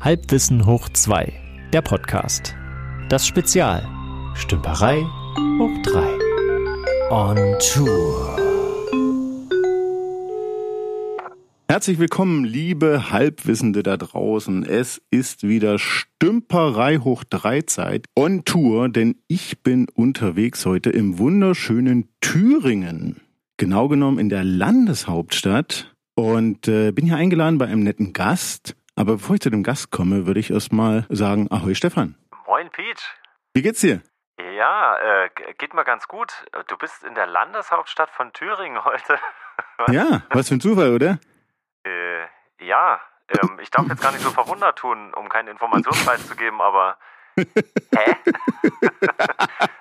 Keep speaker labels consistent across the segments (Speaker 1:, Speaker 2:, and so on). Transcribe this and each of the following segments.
Speaker 1: Halbwissen hoch 2, der Podcast. Das Spezial. Stümperei hoch 3. On Tour.
Speaker 2: Herzlich willkommen, liebe Halbwissende da draußen. Es ist wieder Stümperei hoch 3 Zeit on Tour, denn ich bin unterwegs heute im wunderschönen Thüringen. Genau genommen in der Landeshauptstadt und äh, bin hier eingeladen bei einem netten Gast. Aber bevor ich zu dem Gast komme, würde ich erstmal sagen, ahoi Stefan.
Speaker 3: Moin Peach.
Speaker 2: Wie geht's dir?
Speaker 3: Ja, äh, geht mir ganz gut. Du bist in der Landeshauptstadt von Thüringen heute.
Speaker 2: ja, was für ein Zufall, oder?
Speaker 3: Äh, ja, ähm, ich darf jetzt gar nicht so verwundert tun, um keinen Informationspreis zu geben, aber Hä?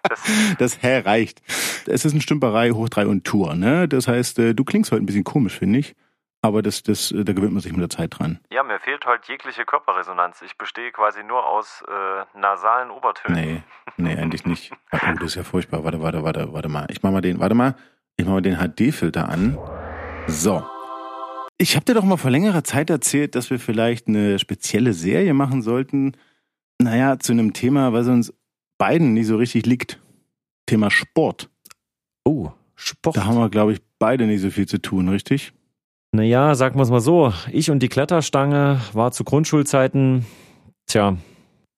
Speaker 2: das, das Hä reicht. Es ist eine Stümperei hoch drei und Tour, ne? Das heißt, äh, du klingst heute ein bisschen komisch, finde ich. Aber das, das, da gewöhnt man sich mit der Zeit dran.
Speaker 3: Ja, mir fehlt heute jegliche Körperresonanz. Ich bestehe quasi nur aus äh, nasalen Obertönen.
Speaker 2: Nee, nee, eigentlich nicht. Oh, das ist ja furchtbar. Warte, warte, warte, warte mal. Ich mach mal den, warte mal. Ich mach mal den HD-Filter an. So. Ich habe dir doch mal vor längerer Zeit erzählt, dass wir vielleicht eine spezielle Serie machen sollten. Naja, zu einem Thema, was uns beiden nicht so richtig liegt. Thema Sport.
Speaker 1: Oh, Sport.
Speaker 2: Da haben wir, glaube ich, beide nicht so viel zu tun, richtig?
Speaker 1: Naja, sagen wir es mal so. Ich und die Kletterstange war zu Grundschulzeiten, tja,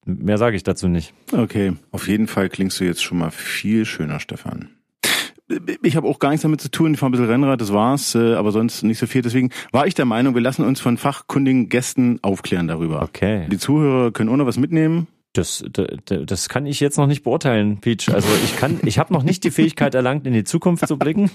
Speaker 1: mehr sage ich dazu nicht.
Speaker 2: Okay, auf jeden Fall klingst du jetzt schon mal viel schöner, Stefan. Ich habe auch gar nichts damit zu tun. Ich fahre ein bisschen Rennrad, das war's, äh, aber sonst nicht so viel. Deswegen war ich der Meinung, wir lassen uns von fachkundigen Gästen aufklären darüber.
Speaker 1: Okay.
Speaker 2: Die Zuhörer können auch noch was mitnehmen.
Speaker 1: Das, das, das kann ich jetzt noch nicht beurteilen, Peach. Also ich kann, ich habe noch nicht die Fähigkeit erlangt, in die Zukunft zu blicken.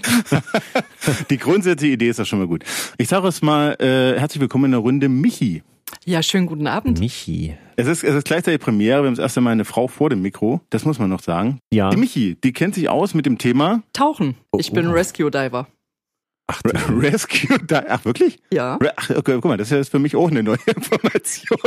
Speaker 2: die grundsätzliche Idee ist ja schon mal gut. Ich sage es mal, äh, herzlich willkommen in der Runde Michi.
Speaker 4: Ja, schönen guten Abend.
Speaker 1: Michi.
Speaker 2: Es ist, es ist gleichzeitig Premiere. Wir haben das erste Mal eine Frau vor dem Mikro. Das muss man noch sagen.
Speaker 1: Ja.
Speaker 2: Die Michi, die kennt sich aus mit dem Thema
Speaker 4: Tauchen. Ich bin oh. Rescue Diver.
Speaker 2: Ach, Rescue Diver. Ach, wirklich?
Speaker 4: Ja.
Speaker 2: Ach, okay, guck mal, das ist für mich auch eine neue Information.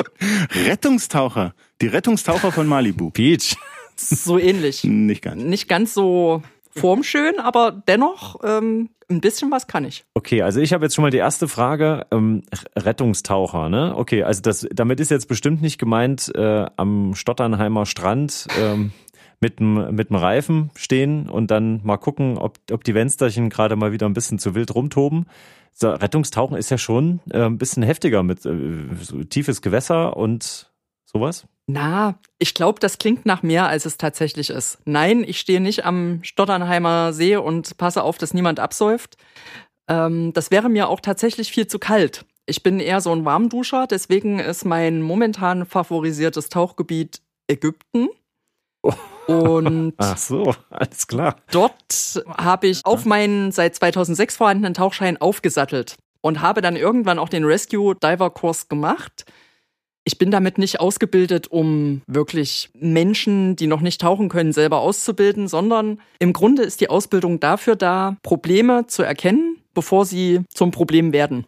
Speaker 2: Rettungstaucher. Die Rettungstaucher von Malibu.
Speaker 1: Peach.
Speaker 4: So ähnlich.
Speaker 2: Nicht ganz.
Speaker 4: Nicht ganz so formschön, aber dennoch ähm, ein bisschen was kann ich.
Speaker 1: Okay, also ich habe jetzt schon mal die erste Frage. Ähm, Rettungstaucher, ne? Okay, also das, damit ist jetzt bestimmt nicht gemeint, äh, am Stotternheimer Strand ähm, mit dem mit dem Reifen stehen und dann mal gucken, ob, ob die Fensterchen gerade mal wieder ein bisschen zu wild rumtoben. So, Rettungstauchen ist ja schon äh, ein bisschen heftiger mit äh, so tiefes Gewässer und sowas.
Speaker 4: Na, ich glaube, das klingt nach mehr, als es tatsächlich ist. Nein, ich stehe nicht am Stotternheimer See und passe auf, dass niemand absäuft. Ähm, das wäre mir auch tatsächlich viel zu kalt. Ich bin eher so ein Warmduscher, deswegen ist mein momentan favorisiertes Tauchgebiet Ägypten. Und
Speaker 1: Ach so, alles klar.
Speaker 4: Dort habe ich auf meinen seit 2006 vorhandenen Tauchschein aufgesattelt und habe dann irgendwann auch den Rescue Diver Kurs gemacht. Ich bin damit nicht ausgebildet, um wirklich Menschen, die noch nicht tauchen können, selber auszubilden, sondern im Grunde ist die Ausbildung dafür da, Probleme zu erkennen, bevor sie zum Problem werden.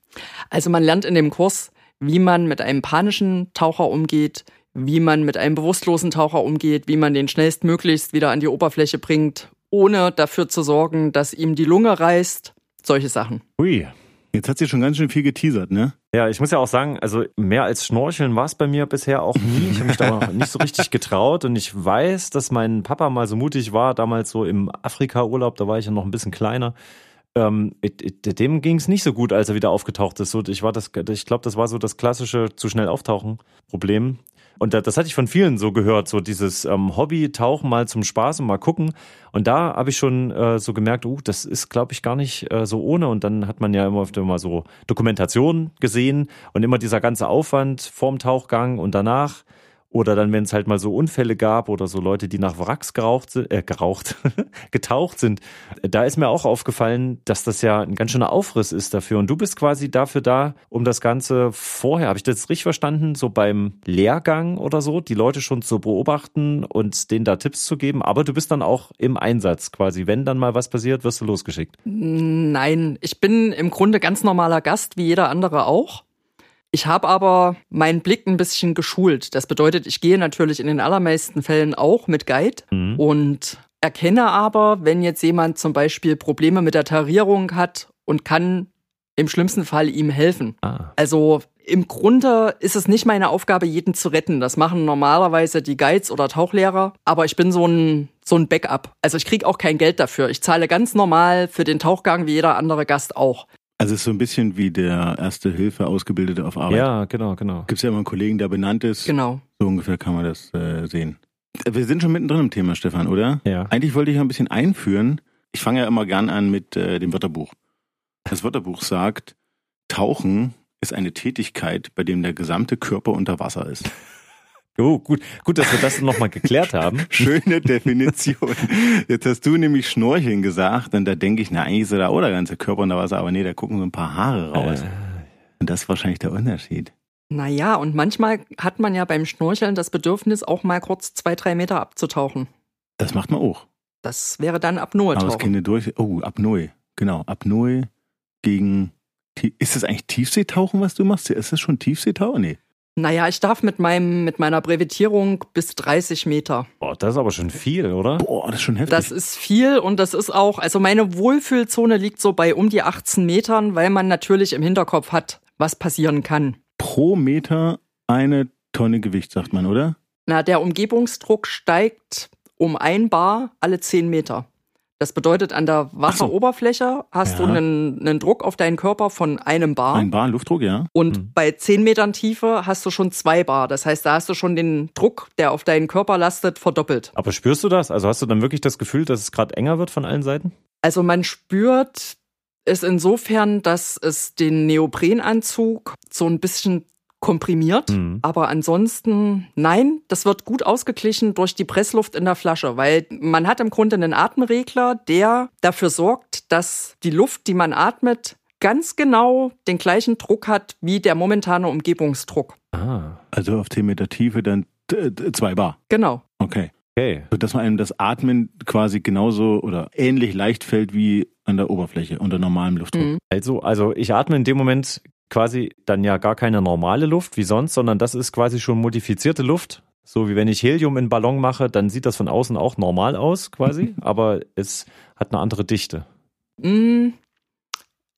Speaker 4: Also man lernt in dem Kurs, wie man mit einem panischen Taucher umgeht, wie man mit einem bewusstlosen Taucher umgeht, wie man den schnellstmöglichst wieder an die Oberfläche bringt, ohne dafür zu sorgen, dass ihm die Lunge reißt. Solche Sachen.
Speaker 2: Ui, Jetzt hat sie schon ganz schön viel geteasert, ne?
Speaker 1: Ja, ich muss ja auch sagen, also mehr als Schnorcheln war es bei mir bisher auch nie. Ich habe mich da nicht so richtig getraut und ich weiß, dass mein Papa mal so mutig war, damals so im Afrika-Urlaub, da war ich ja noch ein bisschen kleiner. Ähm, dem ging es nicht so gut, als er wieder aufgetaucht ist. So, ich war das, ich glaube, das war so das klassische zu schnell auftauchen Problem. Und das hatte ich von vielen so gehört, so dieses ähm, Hobby tauchen mal zum Spaß und mal gucken. Und da habe ich schon äh, so gemerkt, uh, das ist, glaube ich, gar nicht äh, so ohne. Und dann hat man ja immer öfter mal so Dokumentation gesehen und immer dieser ganze Aufwand vorm Tauchgang und danach. Oder dann, wenn es halt mal so Unfälle gab oder so Leute, die nach Wracks geraucht äh, geraucht, getaucht sind, da ist mir auch aufgefallen, dass das ja ein ganz schöner Aufriss ist dafür. Und du bist quasi dafür da, um das Ganze vorher, habe ich das richtig verstanden, so beim Lehrgang oder so, die Leute schon zu beobachten und denen da Tipps zu geben. Aber du bist dann auch im Einsatz quasi. Wenn dann mal was passiert, wirst du losgeschickt.
Speaker 4: Nein, ich bin im Grunde ganz normaler Gast, wie jeder andere auch. Ich habe aber meinen Blick ein bisschen geschult. Das bedeutet, ich gehe natürlich in den allermeisten Fällen auch mit Guide mhm. und erkenne aber, wenn jetzt jemand zum Beispiel Probleme mit der Tarierung hat und kann im schlimmsten Fall ihm helfen.
Speaker 1: Ah.
Speaker 4: Also im Grunde ist es nicht meine Aufgabe, jeden zu retten. Das machen normalerweise die Guides oder Tauchlehrer. Aber ich bin so ein, so ein Backup. Also ich kriege auch kein Geld dafür. Ich zahle ganz normal für den Tauchgang wie jeder andere Gast auch.
Speaker 2: Also es ist so ein bisschen wie der Erste Hilfe Ausgebildete auf Arbeit.
Speaker 1: Ja, genau, genau.
Speaker 2: Gibt es ja immer einen Kollegen, der benannt ist.
Speaker 4: Genau.
Speaker 2: So ungefähr kann man das äh, sehen. Wir sind schon mittendrin im Thema, Stefan, oder?
Speaker 1: Ja.
Speaker 2: Eigentlich wollte ich ein bisschen einführen. Ich fange ja immer gern an mit äh, dem Wörterbuch. Das Wörterbuch sagt, Tauchen ist eine Tätigkeit, bei dem der gesamte Körper unter Wasser ist.
Speaker 1: Oh, gut, gut, dass wir das nochmal geklärt haben.
Speaker 2: Schöne Definition. Jetzt hast du nämlich Schnorcheln gesagt und da denke ich, na eigentlich ist ja da auch der ganze Körper unter Wasser, aber nee, da gucken so ein paar Haare raus.
Speaker 1: Äh,
Speaker 2: Und das ist wahrscheinlich der Unterschied.
Speaker 4: Naja, und manchmal hat man ja beim Schnorcheln das Bedürfnis, auch mal kurz zwei, drei Meter abzutauchen.
Speaker 2: Das macht man auch.
Speaker 4: Das wäre dann
Speaker 2: Aber es
Speaker 4: Apnoe-Tauchen.
Speaker 2: käme durch. Oh, Apnoe. Genau, Apnoe gegen. Ist das eigentlich Tiefseetauchen, was du machst? Ist das schon Tiefseetauchen? Nee.
Speaker 4: Naja, ich darf mit meinem, mit meiner Brevetierung bis 30 Meter.
Speaker 1: boah, das ist aber schon viel, oder?
Speaker 2: Boah, das ist schon heftig.
Speaker 4: Das ist viel und das ist auch, also meine Wohlfühlzone liegt so bei um die 18 Metern, weil man natürlich im Hinterkopf hat, was passieren kann.
Speaker 2: Pro Meter eine Tonne Gewicht, sagt man, oder?
Speaker 4: Na, der Umgebungsdruck steigt um ein Bar alle 10 Meter. Das bedeutet, an der Wasseroberfläche hast
Speaker 2: Ja.
Speaker 4: du einen, einen Druck auf deinen Körper von einem Bar.
Speaker 2: Ein Bar Luftdruck, ja.
Speaker 4: Und
Speaker 1: Hm.
Speaker 4: bei 10 Metern Tiefe hast du schon zwei Bar. Das heißt, da hast du schon den Druck, der auf deinen Körper lastet, verdoppelt.
Speaker 1: Aber spürst du das? Also hast du dann wirklich das Gefühl, dass es gerade enger wird von allen Seiten?
Speaker 4: Also man spürt es insofern, dass es den Neoprenanzug so ein bisschen komprimiert.
Speaker 1: Mhm.
Speaker 4: Aber ansonsten, nein, das wird gut ausgeglichen durch die Pressluft in der Flasche, weil man hat im Grunde einen Atemregler, der dafür sorgt, dass die Luft, die man atmet, ganz genau den gleichen Druck hat wie der momentane Umgebungsdruck.
Speaker 1: Ah,
Speaker 2: Also auf 10 Meter Tiefe dann äh, zwei Bar.
Speaker 4: Genau.
Speaker 2: Okay.
Speaker 1: okay.
Speaker 2: Sodass man einem das Atmen quasi genauso oder ähnlich leicht fällt wie an der Oberfläche unter normalem Luftdruck.
Speaker 4: Mhm.
Speaker 1: Also, also ich atme in dem Moment quasi dann ja gar keine normale Luft wie sonst, sondern das ist quasi schon modifizierte Luft. So wie wenn ich Helium in einen Ballon mache, dann sieht das von außen auch normal aus quasi, aber es hat eine andere Dichte.
Speaker 4: Mm,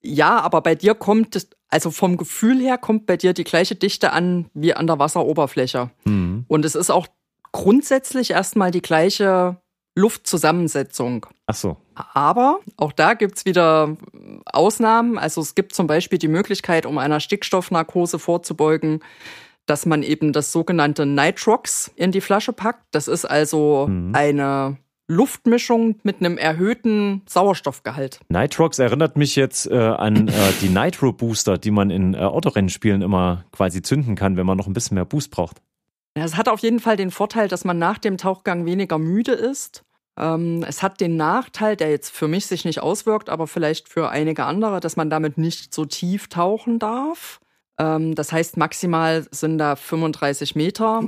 Speaker 4: Ja, aber bei dir kommt, es- also vom Gefühl her kommt bei dir die gleiche Dichte an wie an der Wasseroberfläche.
Speaker 1: Mhm.
Speaker 4: Und es ist auch grundsätzlich erstmal die gleiche Luftzusammensetzung.
Speaker 1: Ach so.
Speaker 4: Aber auch da gibt's wieder Ausnahmen. Also es gibt zum Beispiel die Möglichkeit, um einer Stickstoffnarkose vorzubeugen, dass man eben das sogenannte Nitrox in die Flasche packt. Das ist also
Speaker 1: Mhm.
Speaker 4: eine Luftmischung mit einem erhöhten Sauerstoffgehalt.
Speaker 1: Nitrox erinnert mich jetzt äh, an äh, die Nitro Booster, die man in äh, Autorennspielen immer quasi zünden kann, wenn man noch ein bisschen mehr Boost braucht.
Speaker 4: Es hat auf jeden Fall den Vorteil, dass man nach dem Tauchgang weniger müde ist. Ähm, es hat den Nachteil, der jetzt für mich sich nicht auswirkt, aber vielleicht für einige andere, dass man damit nicht so tief tauchen darf. Ähm, das heißt, maximal sind da 35 Meter.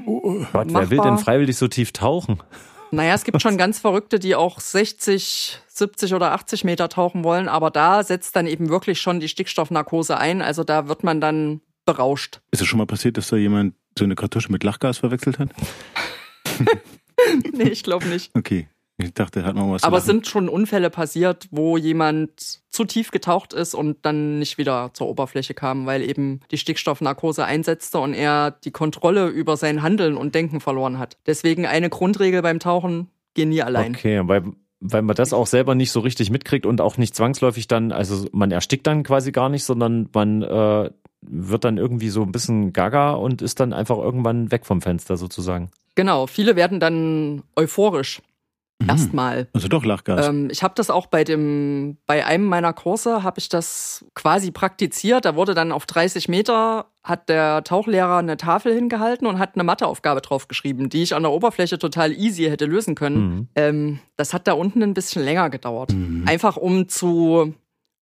Speaker 1: Gott, wer will denn freiwillig so tief tauchen?
Speaker 4: Naja, es gibt schon ganz Verrückte, die auch 60, 70 oder 80 Meter tauchen wollen, aber da setzt dann eben wirklich schon die Stickstoffnarkose ein. Also da wird man dann berauscht.
Speaker 2: Ist es schon mal passiert, dass da jemand so eine Kartusche mit Lachgas verwechselt hat?
Speaker 4: nee, ich glaube nicht.
Speaker 2: Okay. Ich dachte, hat man was zu
Speaker 4: Aber es sind schon Unfälle passiert, wo jemand zu tief getaucht ist und dann nicht wieder zur Oberfläche kam, weil eben die Stickstoffnarkose einsetzte und er die Kontrolle über sein Handeln und Denken verloren hat. Deswegen eine Grundregel beim Tauchen, geh nie allein.
Speaker 1: Okay, weil, weil man das auch selber nicht so richtig mitkriegt und auch nicht zwangsläufig dann, also man erstickt dann quasi gar nicht, sondern man äh, wird dann irgendwie so ein bisschen gaga und ist dann einfach irgendwann weg vom Fenster sozusagen.
Speaker 4: Genau, viele werden dann euphorisch.
Speaker 2: Mhm.
Speaker 4: Erstmal.
Speaker 2: Also doch Lachgas.
Speaker 4: Ähm, ich habe das auch bei dem, bei einem meiner Kurse habe ich das quasi praktiziert. Da wurde dann auf 30 Meter hat der Tauchlehrer eine Tafel hingehalten und hat eine Matheaufgabe draufgeschrieben, die ich an der Oberfläche total easy hätte lösen können.
Speaker 1: Mhm.
Speaker 4: Ähm, das hat da unten ein bisschen länger gedauert.
Speaker 2: Mhm.
Speaker 4: Einfach um zu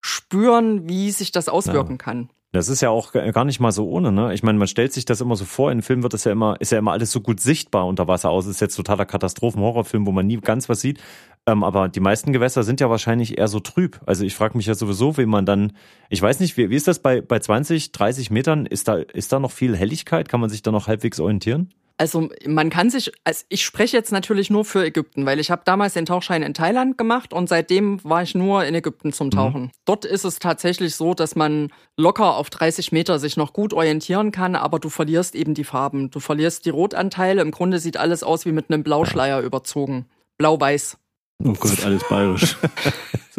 Speaker 4: spüren, wie sich das auswirken kann.
Speaker 1: Das ist ja auch gar nicht mal so ohne, ne? Ich meine, man stellt sich das immer so vor, in Filmen wird das ja immer, ist ja immer alles so gut sichtbar unter Wasser aus. Ist jetzt totaler Katastrophen-Horrorfilm, wo man nie ganz was sieht. Ähm, aber die meisten Gewässer sind ja wahrscheinlich eher so trüb. Also ich frage mich ja sowieso, wie man dann, ich weiß nicht, wie, wie ist das bei, bei 20, 30 Metern? Ist da, ist da noch viel Helligkeit? Kann man sich da noch halbwegs orientieren?
Speaker 4: Also man kann sich, also ich spreche jetzt natürlich nur für Ägypten, weil ich habe damals den Tauchschein in Thailand gemacht und seitdem war ich nur in Ägypten zum Tauchen. Mhm. Dort ist es tatsächlich so, dass man locker auf 30 Meter sich noch gut orientieren kann, aber du verlierst eben die Farben. Du verlierst die Rotanteile. Im Grunde sieht alles aus wie mit einem Blauschleier überzogen. Blau-weiß.
Speaker 2: Oh Gott, alles bayerisch.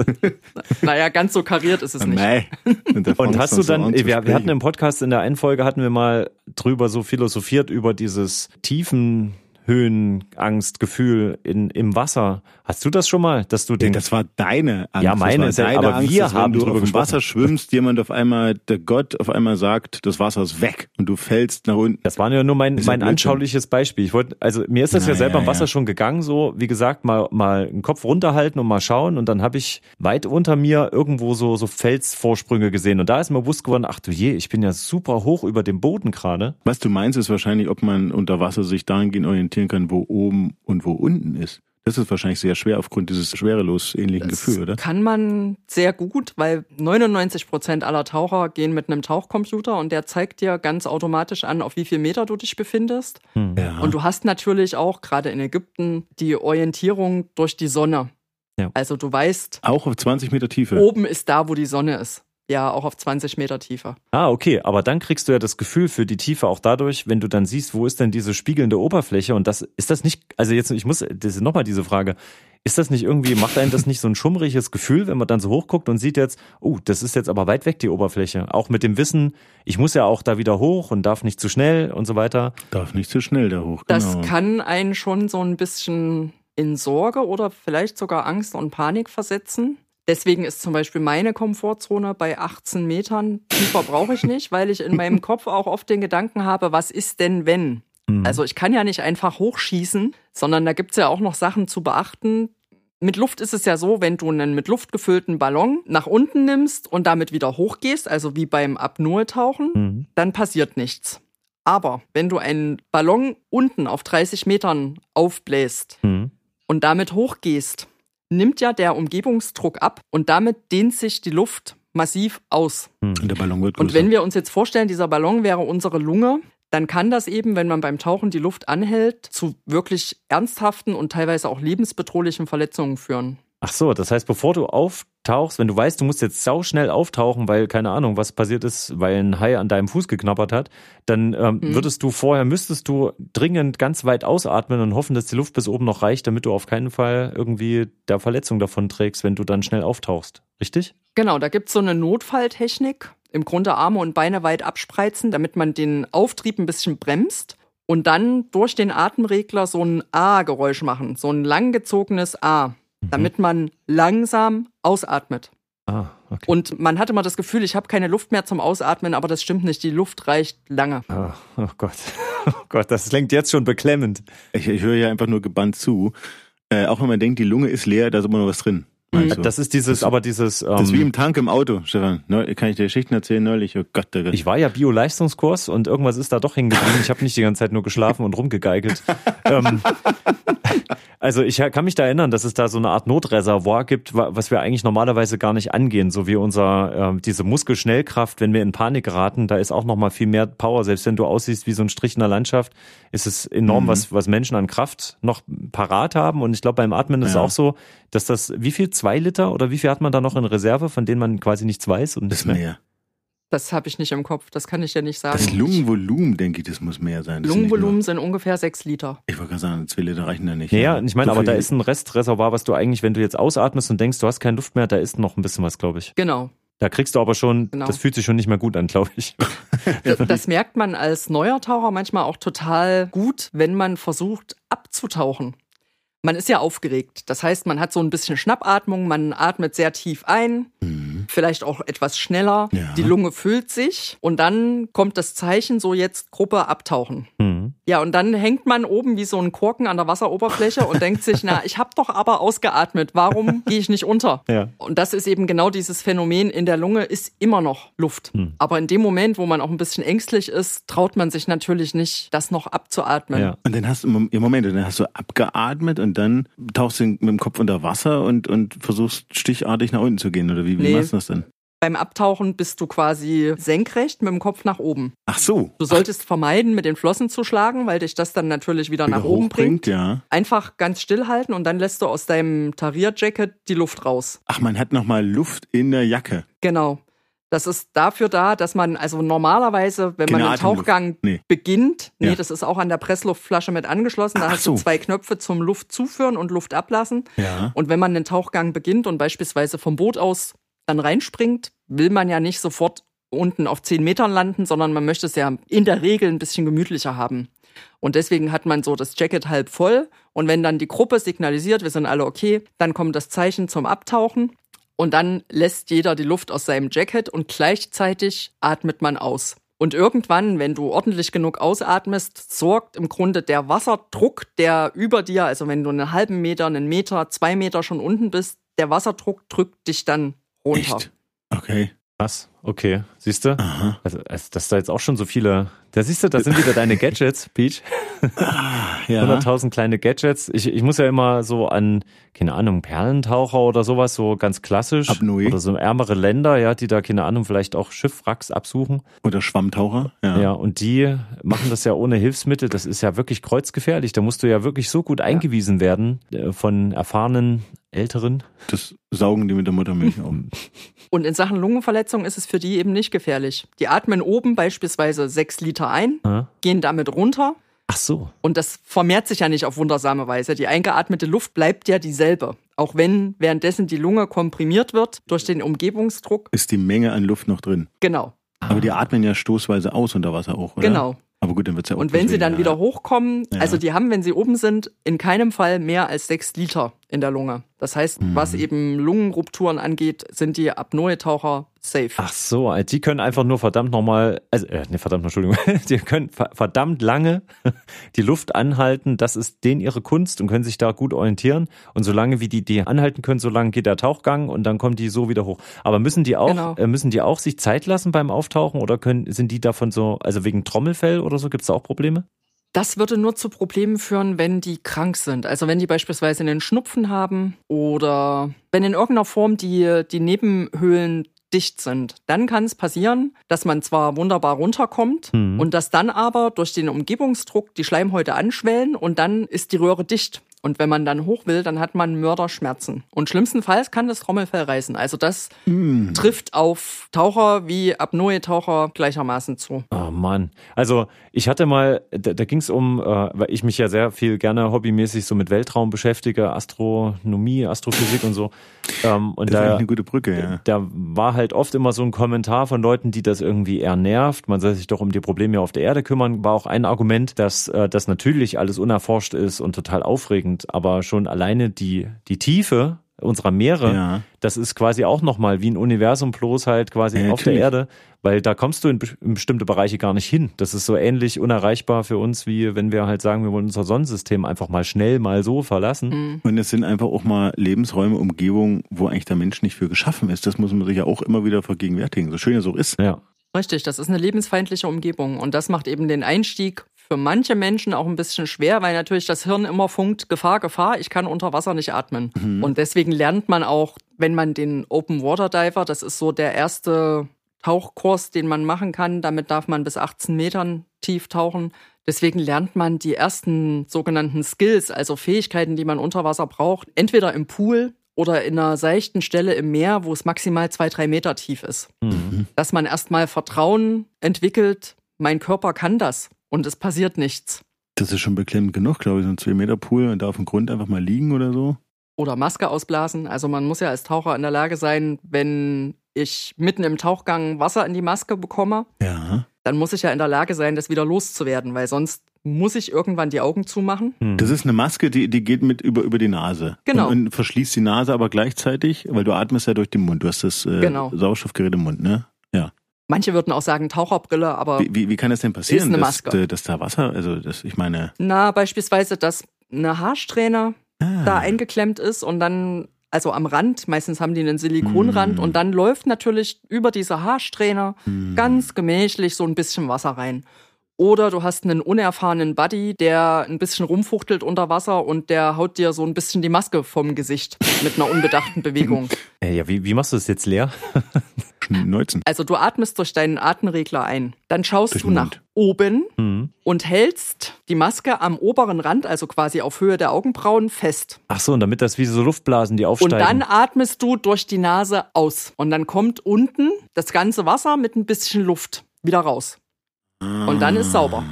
Speaker 4: naja, ganz so kariert ist es nicht. Nee.
Speaker 1: Und, und hast du dann, wir, wir hatten im Podcast in der einen Folge hatten wir mal drüber so philosophiert über dieses tiefen Höhenangstgefühl in, im Wasser. Hast du das schon mal, dass du den?
Speaker 2: Das war deine
Speaker 1: Angst. Ja, meine ist ja, aber Angst, wir haben
Speaker 2: wenn du auf dem Wasser schwimmst, jemand auf einmal, der Gott auf einmal sagt, das Wasser ist weg und du fällst nach unten.
Speaker 1: Das war ja nur mein, mein anschauliches Beispiel. Ich wollte, also mir ist das Na, ja selber ja, im Wasser ja. schon gegangen, so, wie gesagt, mal, mal den Kopf runterhalten und mal schauen und dann habe ich weit unter mir irgendwo so, so Felsvorsprünge gesehen und da ist mir bewusst geworden, ach du je, ich bin ja super hoch über dem Boden gerade.
Speaker 2: Was du meinst, ist wahrscheinlich, ob man unter Wasser sich dahingehend orientieren kann, wo oben und wo unten ist. Das ist wahrscheinlich sehr schwer aufgrund dieses schwerelos-ähnlichen Gefühls, oder?
Speaker 4: Kann man sehr gut, weil 99 Prozent aller Taucher gehen mit einem Tauchcomputer und der zeigt dir ganz automatisch an, auf wie viel Meter du dich befindest. Hm. Ja. Und du hast natürlich auch gerade in Ägypten die Orientierung durch die Sonne. Ja. Also du weißt.
Speaker 2: Auch auf 20 Meter Tiefe.
Speaker 4: Oben ist da, wo die Sonne ist ja auch auf 20 Meter Tiefe.
Speaker 1: Ah, okay. Aber dann kriegst du ja das Gefühl für die Tiefe auch dadurch, wenn du dann siehst, wo ist denn diese spiegelnde Oberfläche und das, ist das nicht, also jetzt, ich muss, das ist nochmal diese Frage. Ist das nicht irgendwie, macht einen das nicht so ein schummriges Gefühl, wenn man dann so hochguckt und sieht jetzt, oh, das ist jetzt aber weit weg, die Oberfläche. Auch mit dem Wissen, ich muss ja auch da wieder hoch und darf nicht zu schnell und so weiter.
Speaker 2: Darf nicht zu schnell da hoch.
Speaker 4: Genau. Das kann einen schon so ein bisschen in Sorge oder vielleicht sogar Angst und Panik versetzen. Deswegen ist zum Beispiel meine Komfortzone bei 18 Metern. Tiefer brauche ich nicht, weil ich in meinem Kopf auch oft den Gedanken habe, was ist denn wenn? Mhm. Also ich kann ja nicht einfach hochschießen, sondern da gibt es ja auch noch Sachen zu beachten. Mit Luft ist es ja so, wenn du einen mit Luft gefüllten Ballon nach unten nimmst und damit wieder hochgehst, also wie beim Apnoe-Tauchen, mhm. dann passiert nichts. Aber wenn du einen Ballon unten auf 30 Metern aufbläst mhm. und damit hochgehst, nimmt ja der Umgebungsdruck ab und damit dehnt sich die Luft massiv aus.
Speaker 2: Hm. Und der Ballon wird
Speaker 4: größer. Und wenn wir uns jetzt vorstellen, dieser Ballon wäre unsere Lunge, dann kann das eben, wenn man beim Tauchen die Luft anhält, zu wirklich ernsthaften und teilweise auch lebensbedrohlichen Verletzungen führen.
Speaker 1: Ach so, das heißt, bevor du auftauchst, wenn du weißt, du musst jetzt sau schnell auftauchen, weil keine Ahnung, was passiert ist, weil ein Hai an deinem Fuß geknabbert hat, dann ähm, mhm. würdest du vorher, müsstest du dringend ganz weit ausatmen und hoffen, dass die Luft bis oben noch reicht, damit du auf keinen Fall irgendwie der Verletzung davon trägst, wenn du dann schnell auftauchst. Richtig?
Speaker 4: Genau, da gibt's so eine Notfalltechnik. Im Grunde Arme und Beine weit abspreizen, damit man den Auftrieb ein bisschen bremst und dann durch den Atemregler so ein A-Geräusch machen, so ein langgezogenes A. Mhm. damit man langsam ausatmet. Ah, okay. Und man hat immer das Gefühl, ich habe keine Luft mehr zum Ausatmen, aber das stimmt nicht. Die Luft reicht lange.
Speaker 1: Oh, oh Gott. Oh Gott, das klingt jetzt schon beklemmend.
Speaker 2: Ich, ich höre ja einfach nur gebannt zu. Äh, auch wenn man denkt, die Lunge ist leer, da ist immer noch was drin.
Speaker 1: Mhm. Das ist dieses, das, aber dieses.
Speaker 2: Ähm, das ist wie im Tank im Auto, Stefan. Ne, kann ich dir Geschichten erzählen neulich? Oh Gott,
Speaker 1: oh Gott. Ich war ja Bio-Leistungskurs und irgendwas ist da doch geblieben. Ich habe nicht die ganze Zeit nur geschlafen und rumgegeigelt. ähm, also ich kann mich da erinnern, dass es da so eine Art Notreservoir gibt, was wir eigentlich normalerweise gar nicht angehen, so wie unser äh, diese Muskelschnellkraft, wenn wir in Panik geraten, da ist auch noch mal viel mehr Power. Selbst wenn du aussiehst wie so ein Strich in der Landschaft, ist es enorm, mhm. was was Menschen an Kraft noch parat haben. Und ich glaube beim Atmen ist es auch so, dass das wie viel zwei Liter oder wie viel hat man da noch in Reserve, von denen man quasi nichts weiß und
Speaker 2: das mehr.
Speaker 4: Das habe ich nicht im Kopf, das kann ich ja nicht sagen.
Speaker 2: Das Lungenvolumen, denke ich, das muss mehr sein. Das
Speaker 4: Lungenvolumen sind ungefähr sechs Liter.
Speaker 2: Ich wollte gerade sagen, zwei Liter reichen da nicht.
Speaker 1: Ja, ja ich meine, so aber da ist ein Restreservoir, was du eigentlich, wenn du jetzt ausatmest und denkst, du hast keine Luft mehr, da ist noch ein bisschen was, glaube ich.
Speaker 4: Genau.
Speaker 1: Da kriegst du aber schon, genau. das fühlt sich schon nicht mehr gut an, glaube ich.
Speaker 4: das, das merkt man als neuer Taucher manchmal auch total gut, wenn man versucht abzutauchen. Man ist ja aufgeregt. Das heißt, man hat so ein bisschen Schnappatmung, man atmet sehr tief ein. Mhm vielleicht auch etwas schneller. Ja. Die Lunge füllt sich und dann kommt das Zeichen so jetzt Gruppe abtauchen. Mhm. Ja, und dann hängt man oben wie so ein Korken an der Wasseroberfläche und denkt sich, na, ich habe doch aber ausgeatmet, warum gehe ich nicht unter? Ja. Und das ist eben genau dieses Phänomen, in der Lunge ist immer noch Luft. Mhm. Aber in dem Moment, wo man auch ein bisschen ängstlich ist, traut man sich natürlich nicht, das noch abzuatmen. Ja.
Speaker 2: Und dann hast du, im Moment, dann hast du abgeatmet und dann tauchst du mit dem Kopf unter Wasser und, und versuchst stichartig nach unten zu gehen, oder wie, wie nee, machst du das denn?
Speaker 4: Beim Abtauchen bist du quasi senkrecht mit dem Kopf nach oben.
Speaker 2: Ach so.
Speaker 4: Du solltest vermeiden, mit den Flossen zu schlagen, weil dich das dann natürlich wieder,
Speaker 2: Wieder
Speaker 4: nach oben bringt.
Speaker 2: ja.
Speaker 4: Einfach ganz stillhalten und dann lässt du aus deinem Tarierjacket die Luft raus.
Speaker 2: Ach, man hat nochmal Luft in der Jacke.
Speaker 4: Genau. Das ist dafür da, dass man, also normalerweise, wenn
Speaker 2: Keine
Speaker 4: man den
Speaker 2: Atemluft.
Speaker 4: Tauchgang
Speaker 2: Nee.
Speaker 4: beginnt, nee,
Speaker 2: Ja.
Speaker 4: das ist auch an der Pressluftflasche mit angeschlossen, da
Speaker 2: Ach
Speaker 4: hast du
Speaker 2: so.
Speaker 4: zwei Knöpfe zum Luft zuführen und Luft ablassen.
Speaker 2: Ja.
Speaker 4: Und wenn man den Tauchgang beginnt und beispielsweise vom Boot aus dann reinspringt, will man ja nicht sofort unten auf 10 Metern landen, sondern man möchte es ja in der Regel ein bisschen gemütlicher haben. Und deswegen hat man so das Jacket halb voll. Und wenn dann die Gruppe signalisiert, wir sind alle okay, dann kommt das Zeichen zum Abtauchen. Und dann lässt jeder die Luft aus seinem Jacket und gleichzeitig atmet man aus. Und irgendwann, wenn du ordentlich genug ausatmest, sorgt im Grunde der Wasserdruck, der über dir, also wenn du einen halben Meter, einen Meter, zwei Meter schon unten bist, der Wasserdruck drückt dich dann runter.
Speaker 2: Echt? Okay.
Speaker 1: Was? Okay. Siehst du? Also, also, dass da jetzt auch schon so viele. Da siehst du, da sind wieder deine Gadgets, Peach.
Speaker 2: Ja.
Speaker 1: 100.000 kleine Gadgets. Ich, ich muss ja immer so an, keine Ahnung, Perlentaucher oder sowas, so ganz klassisch.
Speaker 2: Apnoe.
Speaker 1: Oder so ärmere Länder, ja, die da, keine Ahnung, vielleicht auch Schiffwracks absuchen.
Speaker 2: Oder Schwammtaucher. Ja.
Speaker 1: Ja. und die machen das ja ohne Hilfsmittel. Das ist ja wirklich kreuzgefährlich. Da musst du ja wirklich so gut eingewiesen werden äh, von erfahrenen Älteren.
Speaker 2: Das saugen die mit der Muttermilch auf.
Speaker 4: Und in Sachen Lungenverletzung ist es für die eben nicht gefährlich. Die atmen oben beispielsweise sechs Liter ein,
Speaker 1: Ja.
Speaker 4: gehen damit runter
Speaker 1: Ach so.
Speaker 4: und das vermehrt sich ja nicht auf wundersame Weise. Die eingeatmete Luft bleibt ja dieselbe. Auch wenn währenddessen die Lunge komprimiert wird durch den Umgebungsdruck.
Speaker 2: Ist die Menge an Luft noch drin.
Speaker 4: Genau,
Speaker 2: Aber die atmen ja stoßweise aus unter Wasser auch, oder?
Speaker 4: genau.
Speaker 2: Aber gut, dann wird's ja auch
Speaker 4: Und wenn sie dann wieder hochkommen,
Speaker 2: Ja.
Speaker 4: also die haben, wenn sie oben sind, in keinem Fall mehr als sechs Liter in der Lunge. Das heißt,
Speaker 2: Mhm.
Speaker 4: was eben Lungenrupturen angeht, sind die Apnoe-Taucher safe.
Speaker 1: Ach so, also die können einfach nur verdammt nochmal, also, äh, ne, verdammt, Entschuldigung, die können ver- verdammt lange die Luft anhalten, das ist denen ihre Kunst und können sich da gut orientieren. Und solange wie die die anhalten können, solange geht der Tauchgang und dann kommen die so wieder hoch. Aber müssen die auch,
Speaker 4: Genau.
Speaker 1: äh, müssen die auch sich Zeit lassen beim Auftauchen oder können, sind die davon so, also wegen Trommelfell oder so, gibt's da auch Probleme?
Speaker 4: Das würde nur zu Problemen führen, wenn die krank sind. Also wenn die beispielsweise einen Schnupfen haben oder wenn in irgendeiner Form die, die Nebenhöhlen dicht sind. Dann kann es passieren, dass man zwar wunderbar runterkommt
Speaker 1: Mhm.
Speaker 4: und dass dann aber durch den Umgebungsdruck die Schleimhäute anschwellen und dann ist die Röhre dicht. Und wenn man dann hoch will, dann hat man Mörderschmerzen. Und schlimmstenfalls kann das Trommelfell reißen. Also das
Speaker 2: Hm.
Speaker 4: trifft auf Taucher wie Apnoe-Taucher gleichermaßen zu.
Speaker 1: Oh Mann. Also ich hatte mal, da, da ging es um, äh, weil ich mich ja sehr viel gerne hobbymäßig so mit Weltraum beschäftige, Astronomie, Astrophysik und so. Ähm, und
Speaker 2: Das ist
Speaker 1: da,
Speaker 2: eine gute Brücke, ja.
Speaker 1: da war halt oft immer so ein Kommentar von Leuten, die das irgendwie eher nervt. Man soll sich doch um die Probleme auf der Erde kümmern. War auch ein Argument, dass äh, das natürlich alles unerforscht ist und total aufregend, aber schon alleine die, die Tiefe unserer Meere,
Speaker 2: Ja.
Speaker 1: das ist quasi auch nochmal wie ein Universum bloß halt quasi
Speaker 2: Ja,
Speaker 1: auf der
Speaker 2: natürlich.
Speaker 1: Erde, weil da kommst du in, be- in bestimmte Bereiche gar nicht hin. Das ist so ähnlich unerreichbar für uns, wie wenn wir halt sagen, wir wollen unser Sonnensystem einfach mal schnell mal so verlassen.
Speaker 2: Und es sind einfach auch mal Lebensräume, Umgebungen, wo eigentlich der Mensch nicht für geschaffen ist. Das muss man sich ja auch immer wieder vergegenwärtigen. So schön es auch ist.
Speaker 1: Ja.
Speaker 4: Richtig, das ist eine lebensfeindliche Umgebung. Und das macht eben den Einstieg für manche Menschen auch ein bisschen schwer, weil natürlich das Hirn immer funkt, Gefahr, Gefahr, ich kann unter Wasser nicht atmen. Und deswegen lernt man auch, wenn man den Open Water Diver, das ist so der erste Tauchkurs, den man machen kann, damit darf man bis 18 Metern tief tauchen. Deswegen lernt man die ersten sogenannten Skills, also Fähigkeiten, die man unter Wasser braucht, entweder im Pool oder in einer seichten Stelle im Meer, wo es maximal zwei, drei Meter tief ist
Speaker 1: Mhm.
Speaker 4: dass man erstmal Vertrauen entwickelt, mein Körper kann das und es passiert nichts.
Speaker 2: Das ist schon beklemmend genug, glaube ich. So ein 2-Meter-Pool und da auf dem Grund einfach mal liegen oder so.
Speaker 4: Oder Maske ausblasen. Also man muss ja als Taucher in der Lage sein, wenn ich mitten im Tauchgang Wasser in die Maske bekomme,
Speaker 2: Ja.
Speaker 4: dann muss ich ja in der Lage sein, das wieder loszuwerden, weil sonst muss ich irgendwann die Augen zumachen.
Speaker 1: Hm.
Speaker 2: Das ist eine Maske, die, die geht mit über, über die Nase.
Speaker 4: Genau.
Speaker 2: Und, und verschließt die Nase aber gleichzeitig, weil du atmest ja durch den Mund. Du hast das äh,
Speaker 4: Genau.
Speaker 2: Sauerstoffgerät im Mund, ne?
Speaker 4: Manche würden auch sagen Taucherbrille, aber
Speaker 2: Wie, wie, wie kann das denn passieren,
Speaker 4: Ist eine
Speaker 2: dass,
Speaker 4: Maske.
Speaker 2: äh, dass da Wasser, also das, ich meine,
Speaker 4: na, beispielsweise, dass eine Haarsträhne
Speaker 2: ah,
Speaker 4: da eingeklemmt ist und dann, also am Rand, meistens haben die einen Silikonrand
Speaker 2: Mm.
Speaker 4: und dann läuft natürlich über diese Haarsträhne
Speaker 2: hm,
Speaker 4: ganz gemächlich so ein bisschen Wasser rein. Oder du hast einen unerfahrenen Buddy, der ein bisschen rumfuchtelt unter Wasser und der haut dir so ein bisschen die Maske vom Gesicht mit einer unbedachten Bewegung.
Speaker 1: Äh, ja, wie, wie machst du das jetzt leer?
Speaker 2: Schneuzen.
Speaker 4: Also du atmest durch deinen Atemregler ein. Dann schaust
Speaker 2: Durch
Speaker 4: du nach
Speaker 2: Mund.
Speaker 4: oben
Speaker 1: Mhm.
Speaker 4: und hältst die Maske am oberen Rand, also quasi auf Höhe der Augenbrauen, fest.
Speaker 1: Ach so, und damit das wie so Luftblasen, die
Speaker 4: Und
Speaker 1: aufsteigen.
Speaker 4: dann atmest du durch die Nase aus. Und dann kommt unten das ganze Wasser mit ein bisschen Luft wieder raus. Und dann ist sauber.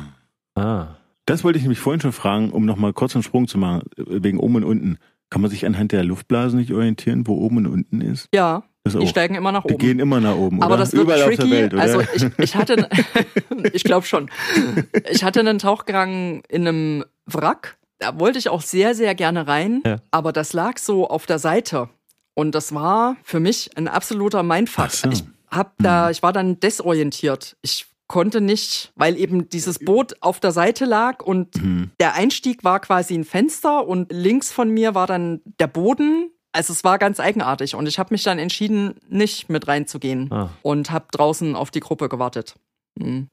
Speaker 1: ah.
Speaker 2: Das wollte ich nämlich vorhin schon fragen, um nochmal kurz einen Sprung zu machen, äh, wegen oben und unten. Kann man sich anhand der Luftblasen nicht orientieren, wo oben und unten ist?
Speaker 4: Ja,
Speaker 2: Das
Speaker 4: die
Speaker 2: auch.
Speaker 4: steigen immer nach
Speaker 2: Die
Speaker 4: oben.
Speaker 2: gehen immer nach oben,
Speaker 4: Aber
Speaker 2: oder?
Speaker 4: das wird
Speaker 2: Überall
Speaker 4: tricky.
Speaker 2: auf der Welt, oder?
Speaker 4: Also ich, ich hatte, ich glaube schon. Ich hatte einen Tauchgang in einem Wrack. Da wollte ich auch sehr, sehr gerne rein.
Speaker 1: Ja.
Speaker 4: Aber das lag so auf der Seite. Und das war für mich ein absoluter Mindfuck.
Speaker 2: So.
Speaker 4: Ich hab da, ich war dann desorientiert. Ich konnte nicht, weil eben dieses Boot auf der Seite lag und
Speaker 2: Mhm.
Speaker 4: der Einstieg war quasi ein Fenster und links von mir war dann der Boden. Also es war ganz eigenartig und ich habe mich dann entschieden, nicht mit reinzugehen
Speaker 1: Ah.
Speaker 4: und habe draußen auf die Gruppe gewartet.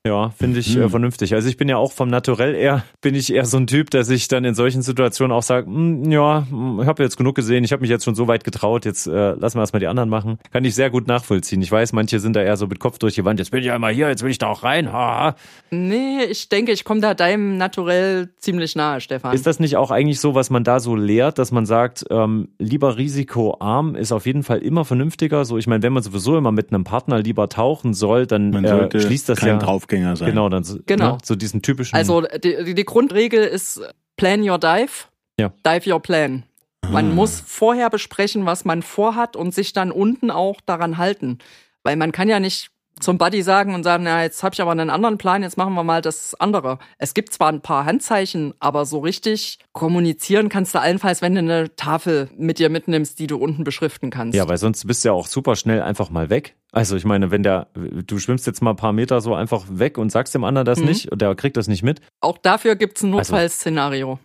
Speaker 1: Ja, finde ich äh, vernünftig. Also ich bin ja auch vom Naturell eher, bin ich eher so ein Typ, der sich dann in solchen Situationen auch sagt, "Hm, ja, hm, ich habe jetzt genug gesehen, ich habe mich jetzt schon so weit getraut, jetzt äh, lassen wir erstmal die anderen machen. Kann ich sehr gut nachvollziehen. Ich weiß, manche sind da eher so mit Kopf durch die Wand, jetzt bin ich einmal hier, jetzt will ich da auch rein. Ha.
Speaker 4: Nee, ich denke, ich komme da deinem Naturell ziemlich nahe, Stefan.
Speaker 1: Ist das nicht auch eigentlich so, was man da so lehrt, dass man sagt, ähm, lieber risikoarm ist auf jeden Fall immer vernünftiger? So, ich meine, wenn man sowieso immer mit einem Partner lieber tauchen soll, dann äh, schließt das
Speaker 2: kein Draufgänger sein.
Speaker 1: genau dann so,
Speaker 4: Genau.
Speaker 1: Ne, so diesen typischen.
Speaker 4: also die, die- die Grundregel ist Plan your dive,
Speaker 1: Ja.
Speaker 4: dive your plan. Man
Speaker 2: Ah.
Speaker 4: muss vorher besprechen, was man vorhat und sich dann unten auch daran halten. Weil man kann ja nicht zum Buddy sagen und sagen, na, jetzt habe ich aber einen anderen Plan, jetzt machen wir mal das andere. Es gibt zwar ein paar Handzeichen, aber so richtig kommunizieren kannst du allenfalls, wenn du eine Tafel mit dir mitnimmst, die du unten beschriften kannst.
Speaker 1: Ja, weil sonst bist du ja auch super schnell einfach mal weg. Also ich meine, wenn der, du schwimmst jetzt mal ein paar Meter so einfach weg und sagst dem anderen das
Speaker 4: Mhm.
Speaker 1: nicht und der kriegt das nicht mit.
Speaker 4: Auch dafür gibt's ein
Speaker 1: Also-
Speaker 4: Notfallszenario.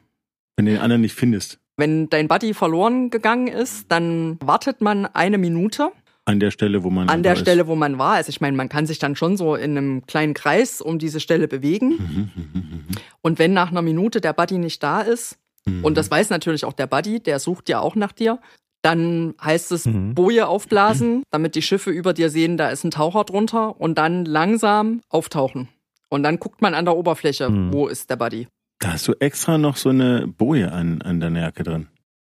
Speaker 2: Wenn du den anderen nicht findest.
Speaker 4: Wenn dein Buddy verloren gegangen ist, dann wartet man eine Minute
Speaker 2: An der Stelle, wo man
Speaker 4: an der
Speaker 2: einfach
Speaker 4: Stelle, wo man war. Also ich meine, man kann sich dann schon so in einem kleinen Kreis um diese Stelle bewegen.
Speaker 2: ist. Mhm,
Speaker 4: Und wenn nach einer Minute der Buddy nicht da ist,
Speaker 2: mhm,
Speaker 4: und das weiß natürlich auch der Buddy, der sucht ja auch nach dir, dann heißt es
Speaker 1: Mhm.
Speaker 4: Boje aufblasen, damit die Schiffe über dir sehen, da ist ein Taucher drunter und dann langsam auftauchen. Und dann guckt man an der Oberfläche,
Speaker 1: Mhm.
Speaker 4: wo ist der Buddy.
Speaker 2: Da hast du extra noch so eine Boje an, an der Nerke drin.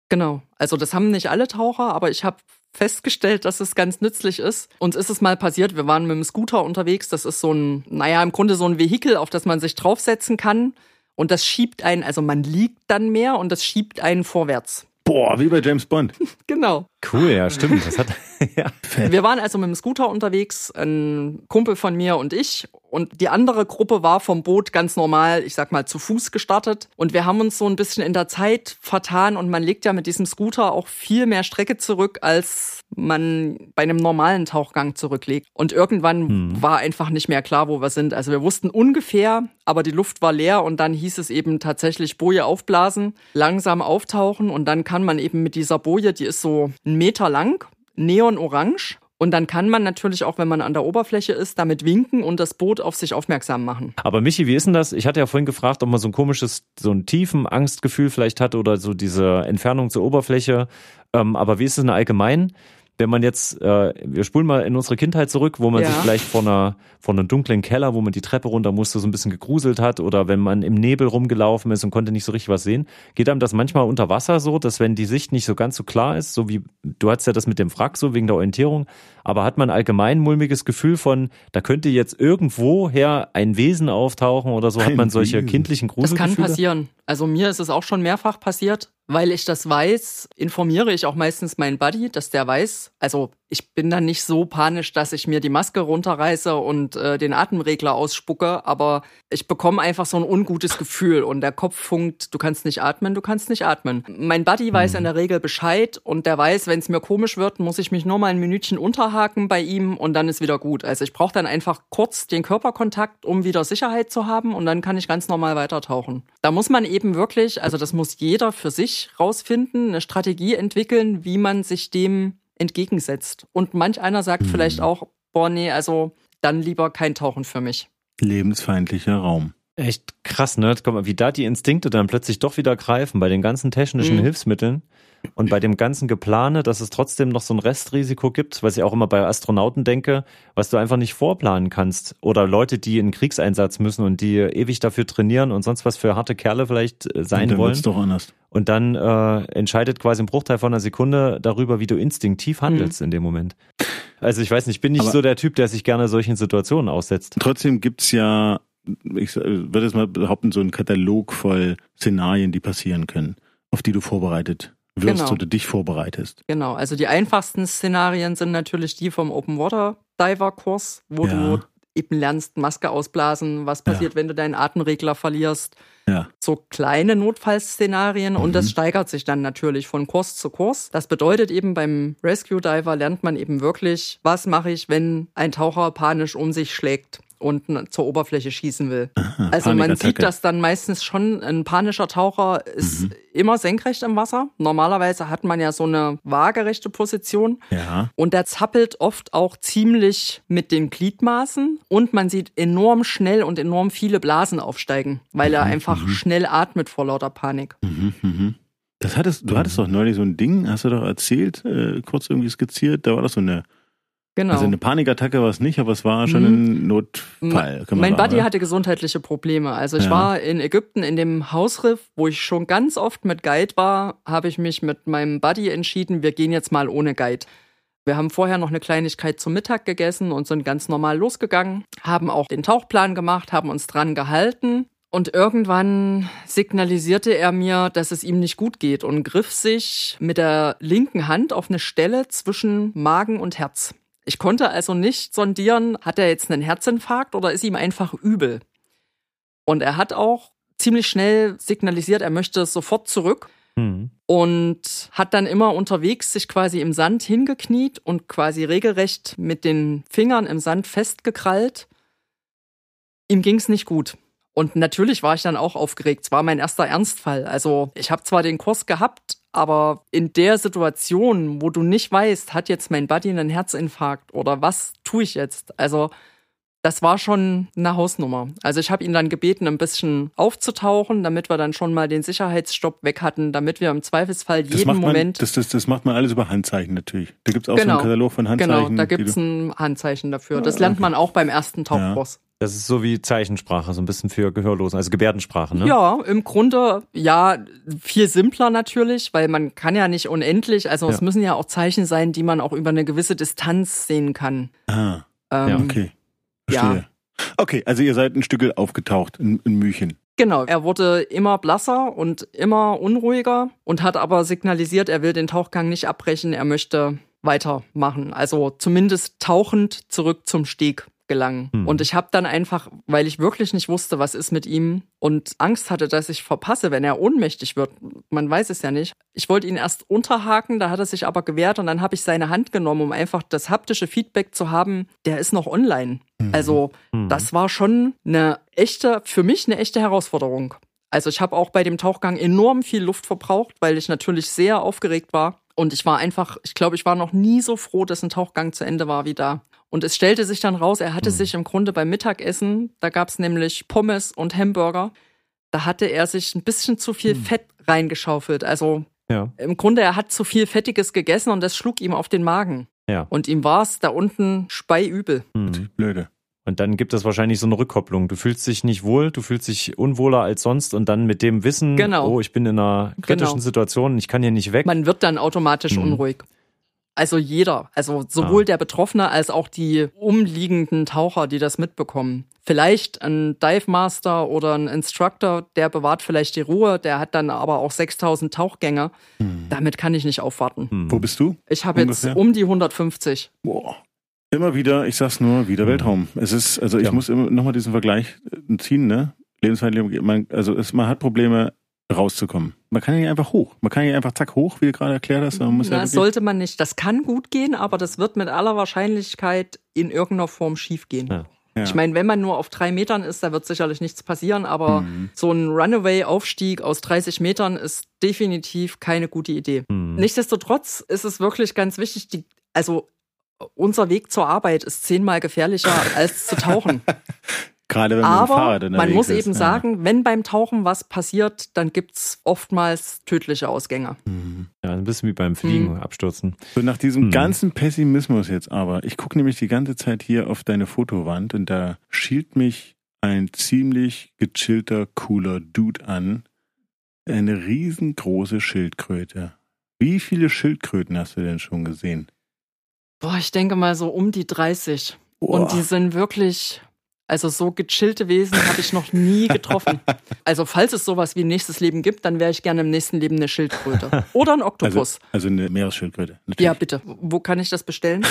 Speaker 4: Genau. Also das haben nicht alle Taucher, aber ich habe festgestellt, dass es ganz nützlich ist. Uns ist es mal passiert, wir waren mit dem Scooter unterwegs. Das ist so ein, naja, im Grunde so ein Vehikel, auf das man sich draufsetzen kann. Und das schiebt einen, also man liegt dann mehr und das schiebt einen vorwärts.
Speaker 2: Boah, wie bei James Bond.
Speaker 4: Genau.
Speaker 1: Cool, ja, stimmt. Das hat, ja.
Speaker 4: Wir waren also mit dem Scooter unterwegs, ein Kumpel von mir und ich. Und die andere Gruppe war vom Boot ganz normal, ich sag mal, zu Fuß gestartet. Und wir haben uns so ein bisschen in der Zeit vertan und man legt ja mit diesem Scooter auch viel mehr Strecke zurück, als man bei einem normalen Tauchgang zurücklegt. Und irgendwann
Speaker 1: Hm.
Speaker 4: war einfach nicht mehr klar, wo wir sind. Also wir wussten ungefähr, aber die Luft war leer und dann hieß es eben tatsächlich Boje aufblasen, langsam auftauchen und dann kann man eben mit dieser Boje, die ist so einen Meter lang, neonorange. Und dann kann man natürlich auch, wenn man an der Oberfläche ist, damit winken und das Boot auf sich aufmerksam machen.
Speaker 1: Aber Michi, wie ist denn das? Ich hatte ja vorhin gefragt, ob man so ein komisches, so ein tiefen Angstgefühl vielleicht hat oder so diese Entfernung zur Oberfläche. Ähm, aber wie ist es denn allgemein? Wenn man jetzt, äh, wir spulen mal in unsere Kindheit zurück, wo man
Speaker 4: Ja.
Speaker 1: sich vielleicht vor einer, vor einem dunklen Keller, wo man die Treppe runter musste, so ein bisschen gegruselt hat oder wenn man im Nebel rumgelaufen ist und konnte nicht so richtig was sehen. Geht einem das manchmal unter Wasser so, dass wenn die Sicht nicht so ganz so klar ist, so wie, du hattest ja das mit dem Wrack so wegen der Orientierung, aber hat man allgemein ein mulmiges Gefühl von, da könnte jetzt irgendwoher ein Wesen auftauchen oder so, hat man solche kindlichen
Speaker 4: Das
Speaker 1: Gruselgefühle?
Speaker 4: kann passieren. Also mir ist es auch schon mehrfach passiert. Weil ich das weiß, informiere ich auch meistens meinen Buddy, dass der weiß. Also ich bin dann nicht so panisch, dass ich mir die Maske runterreiße und äh, den Atemregler ausspucke, aber ich bekomme einfach so ein ungutes Gefühl und der Kopf funkt, du kannst nicht atmen, du kannst nicht atmen. Mein Buddy weiß in der Regel Bescheid und der weiß, wenn es mir komisch wird, muss ich mich nur mal ein Minütchen unterhaken bei ihm und dann ist wieder gut. Also ich brauche dann einfach kurz den Körperkontakt, um wieder Sicherheit zu haben und dann kann ich ganz normal weitertauchen. Da muss man eben wirklich, also das muss jeder für sich rausfinden, eine Strategie entwickeln, wie man sich dem entgegensetzt. Und manch einer sagt vielleicht auch, boah, nee, also dann lieber kein Tauchen für mich.
Speaker 2: Lebensfeindlicher Raum.
Speaker 1: Echt krass, ne? Guck mal, wie da die Instinkte dann plötzlich doch wieder greifen bei den ganzen technischen
Speaker 4: Mhm.
Speaker 1: Hilfsmitteln und bei dem ganzen Geplane, dass es trotzdem noch so ein Restrisiko gibt, was ich auch immer bei Astronauten denke, was du einfach nicht vorplanen kannst. Oder Leute, die in Kriegseinsatz müssen und die ewig dafür trainieren und sonst was für harte Kerle vielleicht äh, sein
Speaker 2: Und dann
Speaker 1: wollen.
Speaker 2: doch anders.
Speaker 1: Und dann äh, entscheidet quasi ein Bruchteil von einer Sekunde darüber, wie du instinktiv handelst in dem Moment. Also ich weiß nicht, ich bin nicht
Speaker 2: Aber-
Speaker 1: so der Typ, der sich gerne solchen Situationen aussetzt.
Speaker 2: Trotzdem gibt's ja, ich würde jetzt mal behaupten, so einen Katalog voll Szenarien, die passieren können, auf die du vorbereitet wirst
Speaker 4: Genau.
Speaker 2: oder dich vorbereitest.
Speaker 4: Genau, also die einfachsten Szenarien sind natürlich die vom Open Water Diver Kurs, wo
Speaker 2: Ja.
Speaker 4: du eben lernst, Maske ausblasen, was passiert, wenn du deinen Atemregler verlierst.
Speaker 2: Ja.
Speaker 4: So kleine Notfallszenarien und
Speaker 2: Mhm.
Speaker 4: das steigert sich dann natürlich von Kurs zu Kurs. Das bedeutet eben beim Rescue Diver lernt man eben wirklich, was mache ich, wenn ein Taucher panisch um sich schlägt und n- zur Oberfläche schießen will. also man sieht das dann meistens schon, ein panischer Taucher ist
Speaker 2: Mhm.
Speaker 4: immer senkrecht im Wasser. Normalerweise hat man ja so eine waagerechte Position.
Speaker 2: Ja.
Speaker 4: Und der zappelt oft auch ziemlich mit den Gliedmaßen und man sieht enorm schnell und enorm viele Blasen aufsteigen, weil er einfach schnell atmet vor lauter Panik.
Speaker 2: Mhm, mhm. Das hattest, du hattest doch neulich so ein Ding, hast du doch erzählt, äh, kurz irgendwie skizziert, da war das so eine,
Speaker 4: Genau.
Speaker 2: also eine Panikattacke war es nicht, aber es war schon
Speaker 4: Mhm.
Speaker 2: ein Notfall. Kann man
Speaker 4: mein
Speaker 2: sagen,
Speaker 4: Buddy
Speaker 2: oder?
Speaker 4: hatte gesundheitliche Probleme. Also ich
Speaker 2: Ja.
Speaker 4: war in Ägypten in dem Hausriff, wo ich schon ganz oft mit Guide war, habe ich mich mit meinem Buddy entschieden, wir gehen jetzt mal ohne Guide. Wir haben vorher noch eine Kleinigkeit zum Mittag gegessen und sind ganz normal losgegangen, haben auch den Tauchplan gemacht, haben uns dran gehalten. Und irgendwann signalisierte er mir, dass es ihm nicht gut geht und griff sich mit der linken Hand auf eine Stelle zwischen Magen und Herz. Ich konnte also nicht sondieren, hat er jetzt einen Herzinfarkt oder ist ihm einfach übel. Und er hat auch ziemlich schnell signalisiert, er möchte sofort zurück
Speaker 1: Hm.
Speaker 4: und hat dann immer unterwegs sich quasi im Sand hingekniet und quasi regelrecht mit den Fingern im Sand festgekrallt. Ihm ging's nicht gut. Und natürlich war ich dann auch aufgeregt. Es war mein erster Ernstfall. Also ich habe zwar den Kurs gehabt, aber in der Situation, wo du nicht weißt, hat jetzt mein Buddy einen Herzinfarkt oder was tue ich jetzt? Also das war schon eine Hausnummer. Also ich habe ihn dann gebeten, ein bisschen aufzutauchen, damit wir dann schon mal den Sicherheitsstopp weg hatten, damit wir im Zweifelsfall
Speaker 2: das
Speaker 4: jeden
Speaker 2: macht man,
Speaker 4: Moment.
Speaker 2: Das, das, das macht man alles über Handzeichen natürlich. Da gibt's auch so
Speaker 4: Genau.
Speaker 2: einen Katalog von Handzeichen.
Speaker 4: genau, da gibt's
Speaker 2: du-
Speaker 4: ein Handzeichen dafür. Das lernt man auch beim ersten Tauchkurs.
Speaker 1: Das ist so wie Zeichensprache, so ein bisschen für Gehörlosen, also Gebärdensprache, ne?
Speaker 4: Ja, im Grunde ja viel simpler natürlich, weil man kann ja nicht unendlich, also es
Speaker 1: Ja.
Speaker 4: müssen ja auch Zeichen sein, die man auch über eine gewisse Distanz sehen kann.
Speaker 2: Ah,
Speaker 4: Ähm,
Speaker 1: Ja,
Speaker 2: okay.
Speaker 4: Ja.
Speaker 2: Verstehe. Okay, also ihr seid ein Stück aufgetaucht, in, in Müchen.
Speaker 4: Genau, er wurde immer blasser und immer unruhiger und hat aber signalisiert, er will den Tauchgang nicht abbrechen, er möchte weitermachen. Also zumindest tauchend zurück zum Steg gelangen.
Speaker 1: Hm.
Speaker 4: Und ich habe dann einfach, weil ich wirklich nicht wusste, was ist mit ihm und Angst hatte, dass ich verpasse, wenn er ohnmächtig wird. Man weiß es ja nicht. Ich wollte ihn erst unterhaken, da hat er sich aber gewehrt und dann habe ich seine Hand genommen, um einfach das haptische Feedback zu haben, der ist noch online. Also
Speaker 1: Hm.
Speaker 4: das war schon eine echte, für mich eine echte Herausforderung. Also ich habe auch bei dem Tauchgang enorm viel Luft verbraucht, weil ich natürlich sehr aufgeregt war. Und ich war einfach, ich glaube, ich war noch nie so froh, dass ein Tauchgang zu Ende war wie da. Und es stellte sich dann raus, er hatte sich im Grunde beim Mittagessen, da gab's nämlich Pommes und Hamburger, da hatte er sich ein bisschen zu viel Fett reingeschaufelt. Also
Speaker 1: Ja,
Speaker 4: im Grunde, er hat zu viel Fettiges gegessen und das schlug ihm auf den Magen.
Speaker 1: ja.
Speaker 4: Und ihm war's da unten speiübel.
Speaker 1: Hm.
Speaker 2: Blöde.
Speaker 1: Und dann gibt es wahrscheinlich so eine Rückkopplung. Du fühlst dich nicht wohl, du fühlst dich unwohler als sonst und dann mit dem Wissen,
Speaker 4: Genau.
Speaker 1: oh, ich bin in einer kritischen
Speaker 4: Genau.
Speaker 1: Situation, ich kann hier nicht weg.
Speaker 4: Man wird dann automatisch
Speaker 1: Mhm.
Speaker 4: unruhig. Also jeder, also sowohl
Speaker 1: Ah.
Speaker 4: der Betroffene als auch die umliegenden Taucher, die das mitbekommen. Vielleicht ein Dive Master oder ein Instructor, der bewahrt vielleicht die Ruhe, der hat dann aber auch 6000 Tauchgänge. Damit kann ich nicht aufwarten.
Speaker 1: Hm.
Speaker 2: Wo bist du?
Speaker 4: Ich habe jetzt um die 150.
Speaker 2: Boah. Immer wieder, ich sag's nur, wieder Weltraum. Es ist, also ich
Speaker 1: Ja.
Speaker 2: muss immer nochmal diesen Vergleich äh, ziehen, ne? Man, also es, man hat Probleme rauszukommen. Man kann ja einfach hoch. Man kann ja einfach zack hoch, wie du gerade erklärt hast. Man muss ja
Speaker 4: sollte man nicht. Das kann gut gehen, aber das wird mit aller Wahrscheinlichkeit in irgendeiner Form schief gehen.
Speaker 1: Ja.
Speaker 2: ja.
Speaker 4: Ich meine, wenn man nur auf drei Metern ist, da wird sicherlich nichts passieren, aber
Speaker 2: Mhm.
Speaker 4: so ein Runaway-Aufstieg aus 30 Metern ist definitiv keine gute Idee.
Speaker 1: Hm.
Speaker 4: Nichtsdestotrotz ist es wirklich ganz wichtig, die, also unser Weg zur Arbeit ist zehnmal gefährlicher als zu tauchen.
Speaker 2: Gerade wenn man
Speaker 4: Aber
Speaker 2: Fahrrad
Speaker 4: man
Speaker 2: unterwegs
Speaker 4: muss
Speaker 2: ist,
Speaker 4: eben
Speaker 2: ja.
Speaker 4: sagen, wenn beim Tauchen was passiert, dann gibt's oftmals tödliche Ausgänge.
Speaker 1: Ja, ein bisschen wie beim Fliegen,
Speaker 4: Hm.
Speaker 1: abstürzen.
Speaker 2: So nach diesem
Speaker 1: Hm.
Speaker 2: ganzen Pessimismus jetzt aber, ich gucke nämlich die ganze Zeit hier auf deine Fotowand und da schielt mich ein ziemlich gechillter, cooler Dude an. Eine riesengroße Schildkröte. Wie viele Schildkröten hast du denn schon gesehen?
Speaker 4: Boah, ich denke mal so um die 30.
Speaker 2: Boah.
Speaker 4: Und die sind wirklich, also so gechillte Wesen habe ich noch nie getroffen. Also falls es sowas wie nächstes Leben gibt, dann wäre ich gerne im nächsten Leben eine Schildkröte. Oder ein
Speaker 2: also,
Speaker 4: Oktopus.
Speaker 2: also eine Meeresschildkröte. Natürlich.
Speaker 4: ja, bitte. Wo kann ich das bestellen?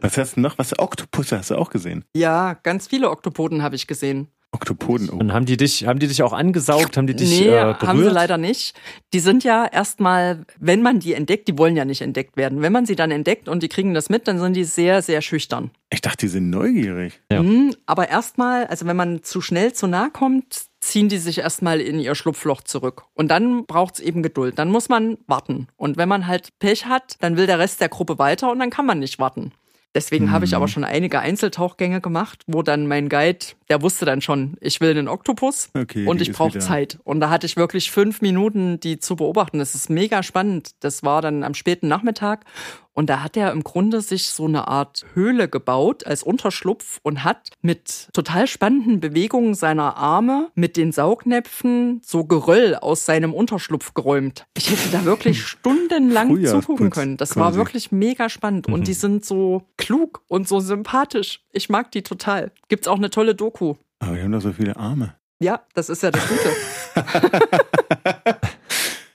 Speaker 2: Was hast du noch? Was Oktopusse hast du auch gesehen?
Speaker 4: Ja, ganz viele Oktopoden habe ich gesehen.
Speaker 2: Oktopoden. Oh.
Speaker 1: Und haben die dich, haben die dich auch angesaugt? Haben die dich
Speaker 4: nee,
Speaker 1: äh, berührt?
Speaker 4: haben sie leider nicht. Die sind ja erstmal, wenn man die entdeckt, die wollen ja nicht entdeckt werden. Wenn man sie dann entdeckt und die kriegen das mit, dann sind die sehr, sehr schüchtern.
Speaker 2: Ich dachte, die sind neugierig.
Speaker 1: Ja.
Speaker 4: Mhm, aber erstmal, also wenn man zu schnell zu nah kommt, ziehen die sich erstmal in ihr Schlupfloch zurück. Und dann braucht's eben Geduld. Dann muss man warten. Und wenn man halt Pech hat, dann will der Rest der Gruppe weiter und dann kann man nicht warten. Deswegen habe ich aber schon einige Einzeltauchgänge gemacht, wo dann mein Guide, der wusste dann schon, ich will einen Oktopus
Speaker 2: Okay,
Speaker 4: und ich brauche Zeit. Und da hatte ich wirklich fünf Minuten, die zu beobachten. Das ist mega spannend. Das war dann am späten Nachmittag. Und da hat er im Grunde sich so eine Art Höhle gebaut als Unterschlupf und hat mit total spannenden Bewegungen seiner Arme mit den Saugnäpfen so Geröll aus seinem Unterschlupf geräumt. Ich hätte da wirklich stundenlang
Speaker 2: Frühjahrsputz
Speaker 4: zugucken können. Das war
Speaker 2: quasi.
Speaker 4: wirklich mega spannend. Und die sind so klug und so sympathisch. Ich mag die total. Gibt's auch eine tolle Doku.
Speaker 2: Aber die haben doch so viele Arme.
Speaker 4: Ja, das ist ja das Gute.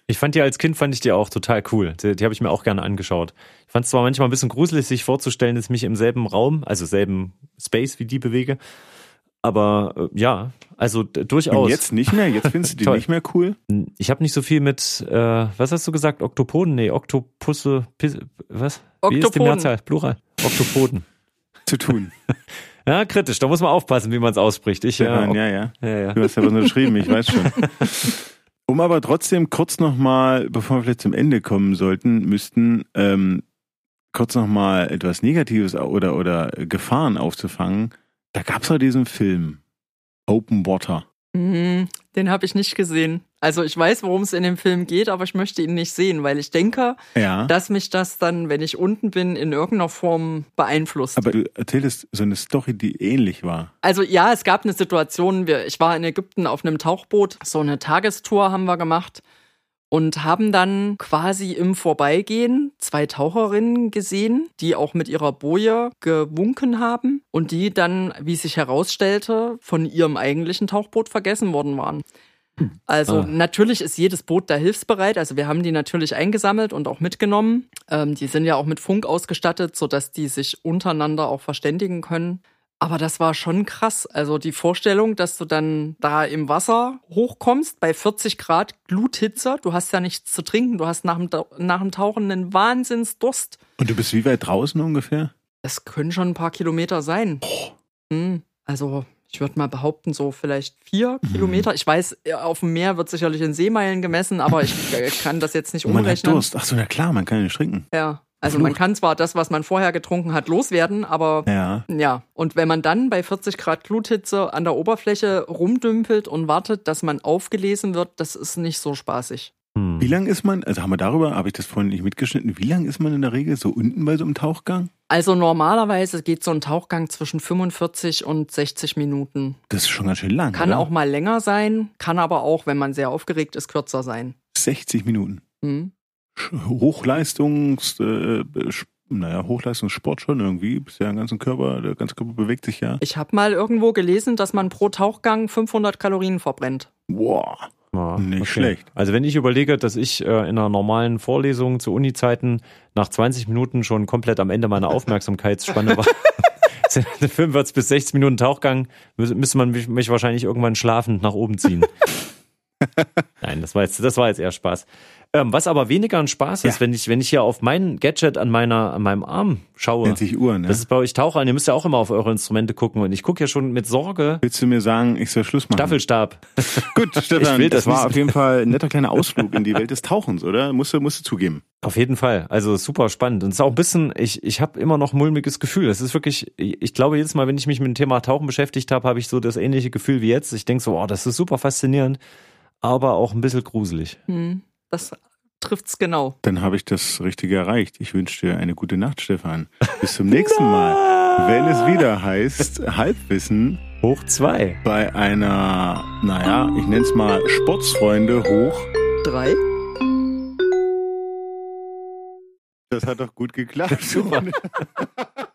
Speaker 1: Ich fand die als Kind fand ich die auch total cool. Die, die habe ich mir auch gerne angeschaut. Ich fand es zwar manchmal ein bisschen gruselig, sich vorzustellen, dass ich mich im selben Raum, also selben Space wie die bewege. Aber äh, ja, also durchaus.
Speaker 2: Und jetzt nicht mehr? Jetzt findest du die nicht mehr cool?
Speaker 1: Ich habe nicht so viel mit, äh, was hast du gesagt? Oktopoden? Nee, Oktopusse, Pis, was? Wie ist die
Speaker 4: Oktopoden.
Speaker 1: Mehrzahl? Plural? Oktopoden.
Speaker 2: Zu tun.
Speaker 1: Ja, kritisch. Da muss man aufpassen, wie man es ausspricht. Ich,
Speaker 2: Ja,
Speaker 1: ja,
Speaker 2: ja, ja.
Speaker 1: ja, ja.
Speaker 2: Du hast ja was geschrieben, ich weiß schon. Um aber trotzdem kurz nochmal, bevor wir vielleicht zum Ende kommen sollten, müssten, ähm, kurz nochmal etwas Negatives oder, oder Gefahren aufzufangen. Da gab's doch diesen Film. Open Water.
Speaker 4: Mhm, Den habe ich nicht gesehen. Also ich weiß, worum es in dem Film geht, aber ich möchte ihn nicht sehen, weil ich denke,
Speaker 2: Ja.
Speaker 4: dass mich das dann, wenn ich unten bin, in irgendeiner Form beeinflusst.
Speaker 2: aber du erzählst so eine Story, die ähnlich war.
Speaker 4: Also ja, es gab eine Situation, ich war in Ägypten auf einem Tauchboot, so eine Tagestour haben wir gemacht und haben dann quasi im Vorbeigehen zwei Taucherinnen gesehen, die auch mit ihrer Boje gewunken haben und die dann, wie sich herausstellte, von ihrem eigentlichen Tauchboot vergessen worden waren. Also
Speaker 1: Ah.
Speaker 4: natürlich ist jedes Boot da hilfsbereit. Also wir haben die natürlich eingesammelt und auch mitgenommen. Ähm, die sind ja auch mit Funk ausgestattet, sodass die sich untereinander auch verständigen können. Aber das war schon krass. Also die Vorstellung, dass du dann da im Wasser hochkommst bei 40 Grad Gluthitze. Du hast ja nichts zu trinken. Du hast nach dem, nach dem Tauchen einen Wahnsinnsdurst.
Speaker 2: Und du bist wie weit draußen ungefähr?
Speaker 4: Das können schon ein paar Kilometer sein. Hm, Also ich würde mal behaupten, so vielleicht vier
Speaker 2: Mhm.
Speaker 4: Kilometer. Ich weiß, auf dem Meer wird sicherlich in Seemeilen gemessen, aber ich äh, kann das jetzt nicht
Speaker 2: Und man hat
Speaker 4: umrechnen.
Speaker 2: Durst. Ach so, na klar, man kann ja nicht trinken.
Speaker 4: Ja. Also man kann zwar das, was man vorher getrunken hat, loswerden, aber
Speaker 2: Ja.
Speaker 4: ja. Und wenn man dann bei 40 Grad Gluthitze an der Oberfläche rumdümpelt und wartet, dass man aufgelesen wird, das ist nicht so spaßig.
Speaker 1: Hm.
Speaker 2: Wie lang ist man, also haben wir darüber, habe ich das vorhin nicht mitgeschnitten, wie lang ist man in der Regel so unten bei so einem Tauchgang?
Speaker 4: Also normalerweise geht so ein Tauchgang zwischen 45 und 60 Minuten.
Speaker 2: Das ist schon ganz schön lang.
Speaker 4: Kann
Speaker 2: oder?
Speaker 4: auch mal länger sein, kann aber auch, wenn man sehr aufgeregt ist, kürzer sein.
Speaker 2: 60 Minuten.
Speaker 4: Hm.
Speaker 2: Hochleistungs, äh, Sch- naja, Hochleistungssport schon irgendwie. Bist ja den ganzen Körper, der ganze Körper bewegt sich ja.
Speaker 4: Ich habe mal irgendwo gelesen, dass man pro Tauchgang 500 Kalorien verbrennt.
Speaker 2: Wow.
Speaker 1: Ja,
Speaker 2: Nicht schlecht.
Speaker 1: Also wenn ich überlege, dass ich äh, in einer normalen Vorlesung zu Uni-Zeiten nach 20 Minuten schon komplett am Ende meiner Aufmerksamkeitsspanne war, sind 45 bis 60 Minuten Tauchgang, mü- müsste man mich, mich wahrscheinlich irgendwann schlafend nach oben ziehen. Nein, das war jetzt, das war jetzt eher Spaß. Ähm, was aber weniger ein Spaß ist,
Speaker 2: Ja.
Speaker 1: wenn ich, wenn ich hier auf mein Gadget an meiner, an meinem Arm schaue.
Speaker 2: Nennt sich Uhr, ne?
Speaker 1: Das ist bei euch Tauchern, ihr müsst ja auch immer auf eure Instrumente gucken. Und ich gucke ja schon mit Sorge.
Speaker 2: Willst du mir sagen, ich soll Schluss machen?
Speaker 1: Staffelstab.
Speaker 2: Gut, Stefan,
Speaker 1: Ich will
Speaker 2: das,
Speaker 1: das
Speaker 2: war auf jeden Fall ein netter kleiner Ausflug in die Welt des Tauchens, oder? Musst du, musst du zugeben.
Speaker 1: Auf jeden Fall. Also super spannend. Und es ist auch ein bisschen, ich, ich habe immer noch ein mulmiges Gefühl. Es ist wirklich, ich glaube, jedes Mal, wenn ich mich mit dem Thema Tauchen beschäftigt habe, habe ich so das ähnliche Gefühl wie jetzt. Ich denke so, oh, das ist super faszinierend, aber auch ein bisschen gruselig.
Speaker 4: Hm, das trifft's genau.
Speaker 2: Dann habe ich das Richtige erreicht. Ich wünsche dir eine gute Nacht, Stefan. Bis zum nächsten Mal, wenn es wieder heißt Halbwissen
Speaker 1: Hoch zwei.
Speaker 2: bei einer, naja, ich nenne es mal Sportsfreunde hoch.
Speaker 4: Drei.
Speaker 2: Das hat doch gut geklappt.
Speaker 1: Super.